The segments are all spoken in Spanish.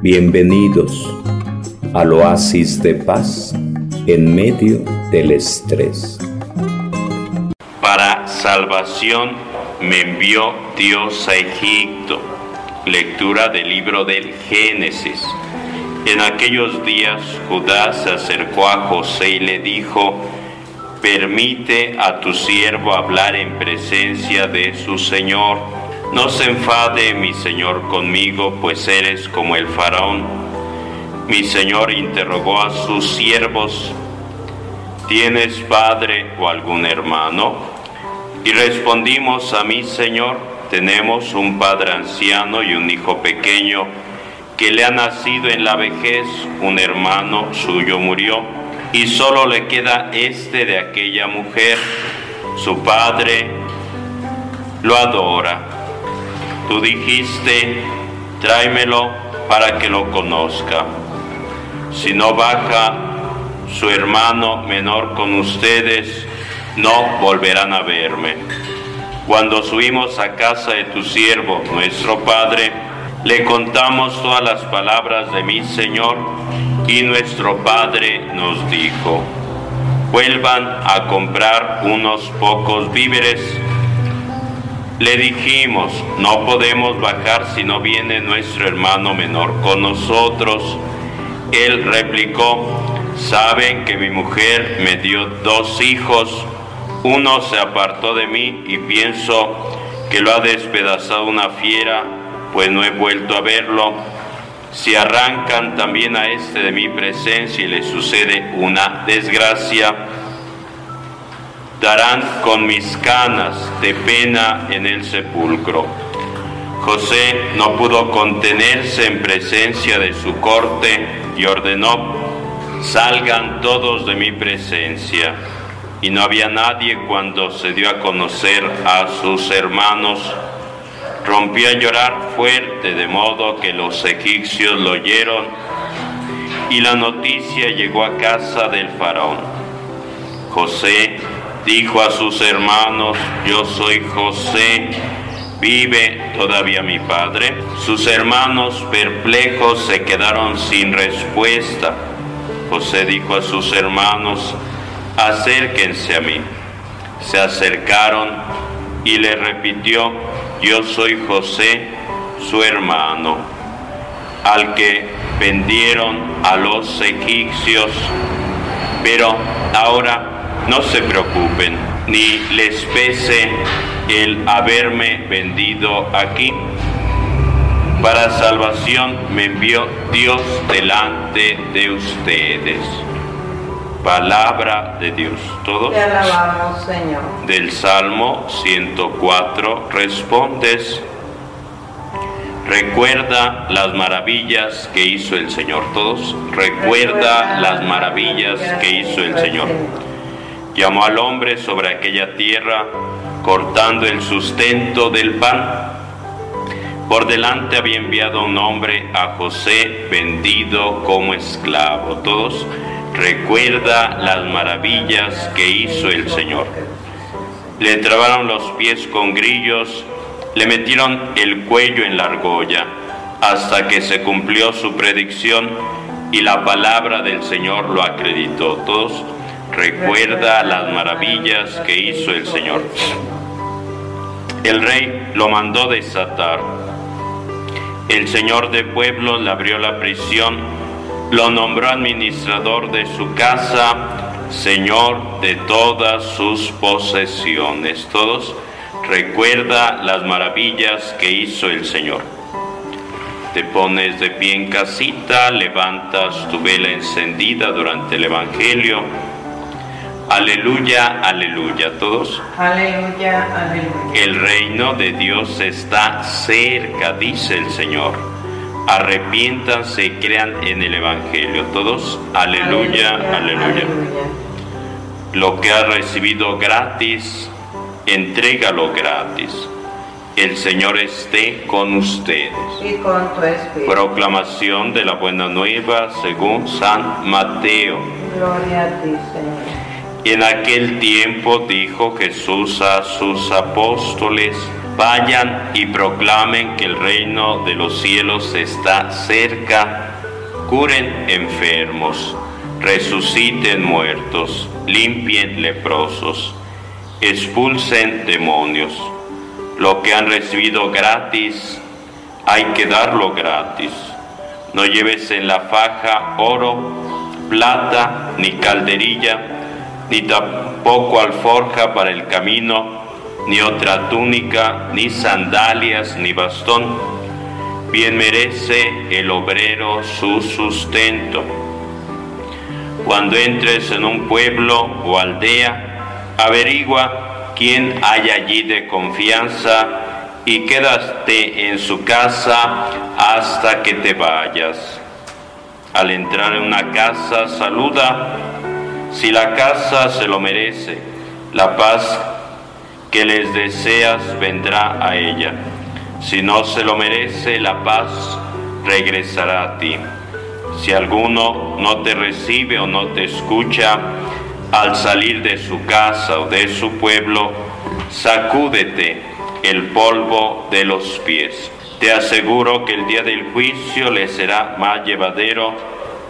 Bienvenidos al oasis de paz en medio del estrés. Para salvación me envió Dios a Egipto. Lectura del libro del Génesis. En aquellos días Judá se acercó a José y le dijo, permite a tu siervo hablar en presencia de su Señor. No se enfade mi Señor conmigo, pues eres como el faraón. Mi Señor interrogó a sus siervos, ¿tienes padre o algún hermano? Y respondimos a mi Señor, tenemos un padre anciano y un hijo pequeño que le ha nacido en la vejez, un hermano suyo murió y solo le queda este de aquella mujer. Su padre lo adora. Tú dijiste, tráemelo para que lo conozca. Si no baja su hermano menor con ustedes, no volverán a verme. Cuando subimos a casa de tu siervo, nuestro Padre, le contamos todas las palabras de mi Señor y nuestro Padre nos dijo, vuelvan a comprar unos pocos víveres. Le dijimos, no podemos bajar si no viene nuestro hermano menor con nosotros. Él replicó, saben que mi mujer me dio dos hijos, uno se apartó de mí y pienso que lo ha despedazado una fiera, pues no he vuelto a verlo si arrancan también a este de mi presencia y le sucede una desgracia, darán con mis canas de pena en el sepulcro. José no pudo contenerse en presencia de su corte y ordenó, salgan todos de mi presencia. Y no había nadie cuando se dio a conocer a sus hermanos rompió a llorar fuerte, de modo que los egipcios lo oyeron y la noticia llegó a casa del faraón. José dijo a sus hermanos, yo soy José, ¿vive todavía mi padre? Sus hermanos perplejos se quedaron sin respuesta. José dijo a sus hermanos, acérquense a mí. Se acercaron y le repitió, yo soy José, su hermano, al que vendieron a los egipcios, pero ahora no se preocupen, ni les pese el haberme vendido aquí. Para salvación me envió Dios delante de ustedes. Palabra de Dios. Todos. Te alabamos, Señor. Del Salmo 104 respondes. Recuerda las maravillas que hizo el Señor. Todos. Recuerda las maravillas que hizo el Señor. Llamó al hombre sobre aquella tierra, cortando el sustento del pan. Por delante había enviado un hombre a José, vendido como esclavo. Todos recuerda las maravillas que hizo el Señor. Le trabaron los pies con grillos, le metieron el cuello en la argolla, hasta que se cumplió su predicción y la palabra del Señor lo acreditó. Todos recuerda las maravillas que hizo el Señor. El rey lo mandó desatar. El Señor de pueblos le abrió la prisión lo nombró administrador de su casa, señor de todas sus posesiones. Todos recuerda las maravillas que hizo el Señor. Te pones de pie en casita, levantas tu vela encendida durante el Evangelio. Aleluya, aleluya, todos. Aleluya, aleluya. El reino de Dios está cerca, dice el Señor arrepiéntanse y crean en el Evangelio. Todos, aleluya, aleluya. aleluya. Lo que ha recibido gratis, entrégalo gratis. El Señor esté con ustedes. Y con tu espíritu. Proclamación de la buena nueva según San Mateo. Gloria a ti, Señor. En aquel tiempo dijo Jesús a sus apóstoles, Vayan y proclamen que el reino de los cielos está cerca, curen enfermos, resuciten muertos, limpien leprosos, expulsen demonios. Lo que han recibido gratis, hay que darlo gratis. No lleves en la faja oro, plata, ni calderilla, ni tampoco alforja para el camino, ni otra túnica, ni sandalias, ni bastón. Bien merece el obrero su sustento. Cuando entres en un pueblo o aldea, averigua quién hay allí de confianza y quédate en su casa hasta que te vayas. Al entrar en una casa, saluda. Si la casa se lo merece, la paz que les deseas vendrá a ella. Si no se lo merece, la paz regresará a ti. Si alguno no te recibe o no te escucha al salir de su casa o de su pueblo, sacúdete el polvo de los pies. Te aseguro que el día del juicio le será más llevadero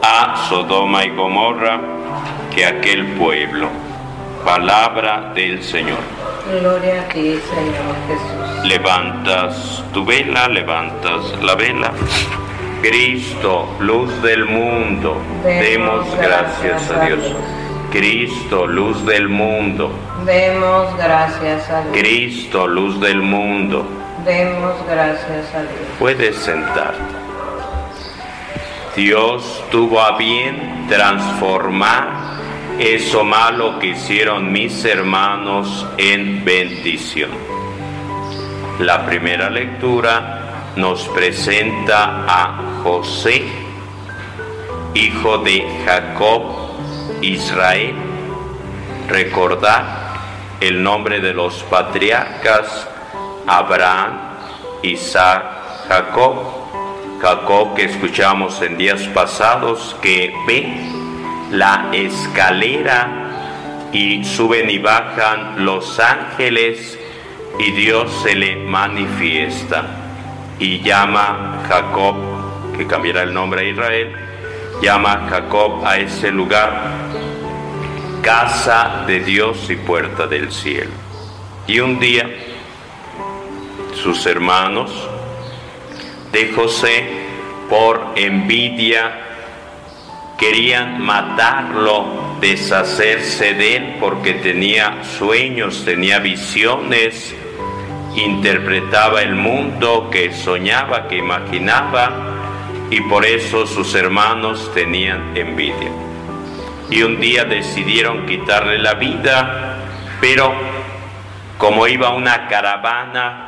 a Sodoma y Gomorra que aquel pueblo. Palabra del Señor. Gloria a ti, Señor Jesús. Levantas tu vela, levantas la vela. Cristo, luz del mundo, demos gracias a Dios. Cristo, luz del mundo. Demos gracias a Dios. Cristo, luz del mundo. Demos gracias a Dios. Puedes sentarte. Dios tuvo a bien transformar eso malo que hicieron mis hermanos en bendición. La primera lectura nos presenta a José, hijo de Jacob, Israel. Recordar el nombre de los patriarcas Abraham, Isaac, Jacob. Jacob que escuchamos en días pasados que ve la escalera y suben y bajan los ángeles y Dios se le manifiesta y llama Jacob, que cambiará el nombre a Israel, llama Jacob a ese lugar casa de Dios y puerta del cielo. Y un día sus hermanos de José, por envidia, querían matarlo, deshacerse de él, porque tenía sueños, tenía visiones, interpretaba el mundo que soñaba, que imaginaba, y por eso sus hermanos tenían envidia. Y un día decidieron quitarle la vida, pero como iba una caravana,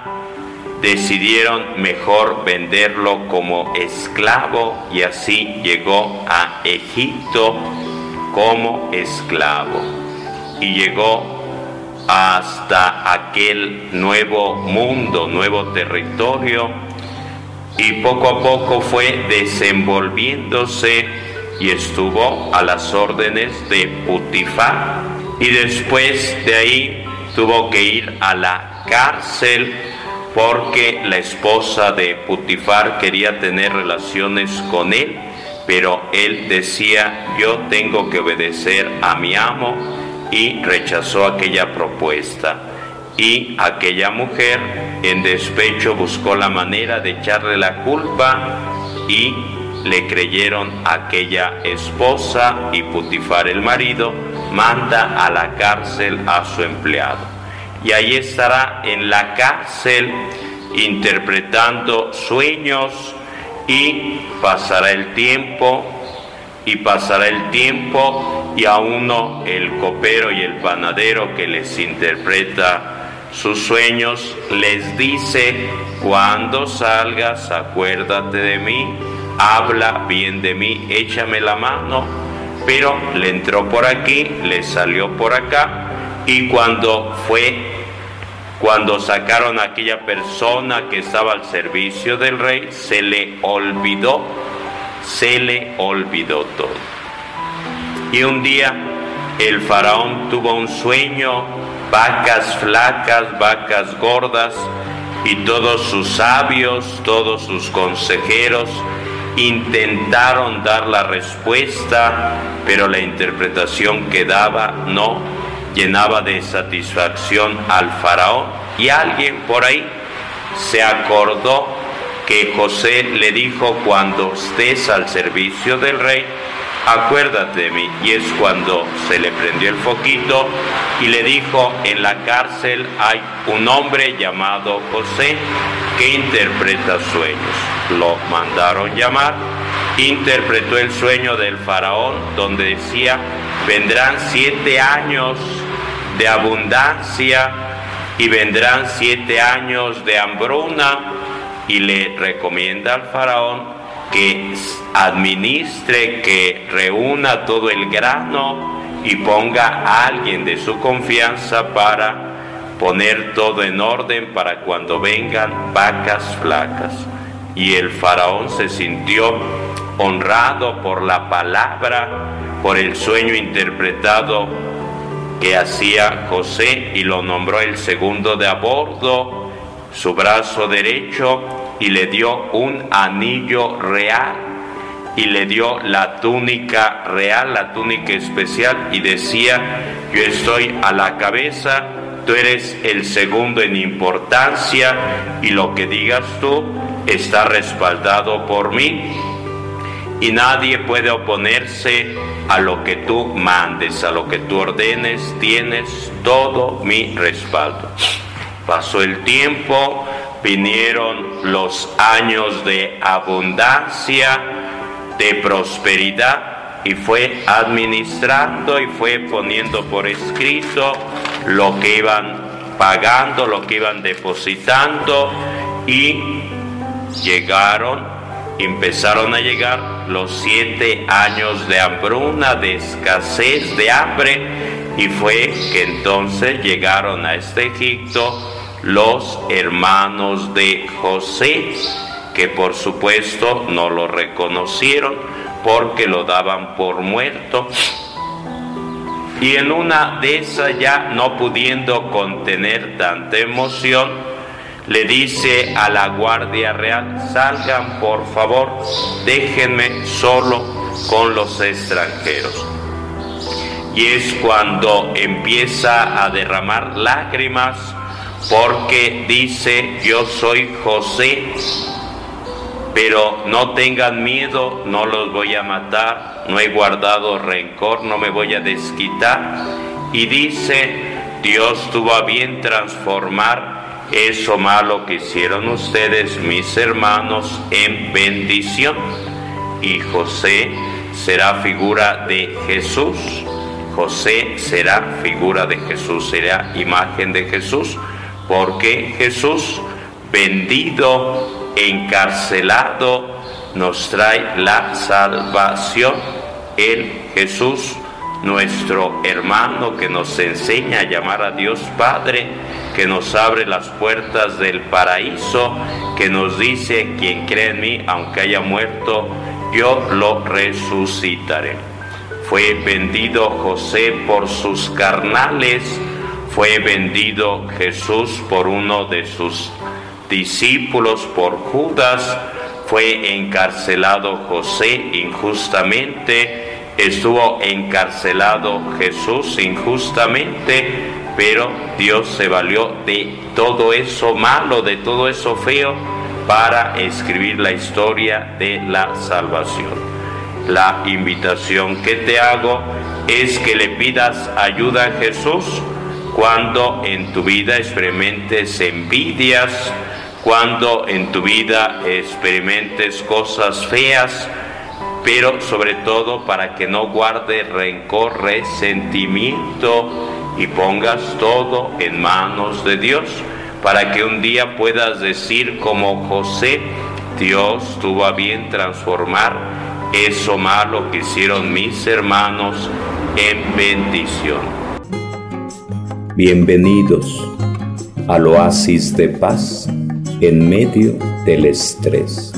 decidieron mejor venderlo como esclavo y así llegó a Egipto como esclavo. Y llegó hasta aquel nuevo mundo, nuevo territorio y poco a poco fue desenvolviéndose y estuvo a las órdenes de Putifar y después de ahí tuvo que ir a la cárcel porque la esposa de Putifar quería tener relaciones con él, pero él decía, yo tengo que obedecer a mi amo y rechazó aquella propuesta. Y aquella mujer en despecho buscó la manera de echarle la culpa y le creyeron aquella esposa y Putifar el marido manda a la cárcel a su empleado y ahí estará en la cárcel interpretando sueños y pasará el tiempo y pasará el tiempo y a uno el copero y el panadero que les interpreta sus sueños les dice cuando salgas acuérdate de mí habla bien de mí échame la mano pero le entró por aquí le salió por acá y cuando fue, cuando sacaron a aquella persona que estaba al servicio del rey, se le olvidó, se le olvidó todo. Y un día el faraón tuvo un sueño, vacas flacas, vacas gordas, y todos sus sabios, todos sus consejeros intentaron dar la respuesta, pero la interpretación que daba no llenaba de satisfacción al faraón y alguien por ahí se acordó que José le dijo cuando estés al servicio del rey, acuérdate de mí. Y es cuando se le prendió el foquito y le dijo, en la cárcel hay un hombre llamado José que interpreta sueños. Lo mandaron llamar, interpretó el sueño del faraón donde decía, vendrán siete años de abundancia y vendrán siete años de hambruna y le recomienda al faraón que administre, que reúna todo el grano y ponga a alguien de su confianza para poner todo en orden para cuando vengan vacas flacas. Y el faraón se sintió honrado por la palabra, por el sueño interpretado que hacía José y lo nombró el segundo de a bordo, su brazo derecho, y le dio un anillo real y le dio la túnica real, la túnica especial y decía, yo estoy a la cabeza, tú eres el segundo en importancia y lo que digas tú está respaldado por mí y nadie puede oponerse a lo que tú mandes, a lo que tú ordenes, tienes todo mi respaldo. Pasó el tiempo, vinieron los años de abundancia, de prosperidad, y fue administrando y fue poniendo por escrito lo que iban pagando, lo que iban depositando, y llegaron, empezaron a llegar los siete años de hambruna, de escasez, de hambre, y fue que entonces llegaron a este Egipto los hermanos de José, que por supuesto no lo reconocieron porque lo daban por muerto. Y en una de esas ya no pudiendo contener tanta emoción, le dice a la Guardia Real, salgan por favor, déjenme solo con los extranjeros. Y es cuando empieza a derramar lágrimas porque dice, yo soy José, pero no tengan miedo, no los voy a matar, no he guardado rencor, no me voy a desquitar. Y dice, Dios tuvo a bien transformar eso malo que hicieron ustedes, mis hermanos, en bendición. Y José será figura de Jesús. José será figura de Jesús, será imagen de Jesús porque Jesús, vendido, encarcelado, nos trae la salvación. Él, Jesús, nuestro hermano que nos enseña a llamar a Dios Padre, que nos abre las puertas del paraíso, que nos dice, quien cree en mí, aunque haya muerto, yo lo resucitaré. Fue vendido José por sus carnales, fue vendido Jesús por uno de sus discípulos, por Judas, fue encarcelado José injustamente, estuvo encarcelado Jesús injustamente, pero Dios se valió de todo eso malo, de todo eso feo, para escribir la historia de la salvación. La invitación que te hago es que le pidas ayuda a Jesús, cuando en tu vida experimentes envidias, cuando en tu vida experimentes cosas feas, pero sobre todo para que no guardes rencor, resentimiento y pongas todo en manos de Dios, para que un día puedas decir como José, Dios tuvo a bien transformar eso malo que hicieron mis hermanos en bendición. Bienvenidos al oasis de paz en medio del estrés.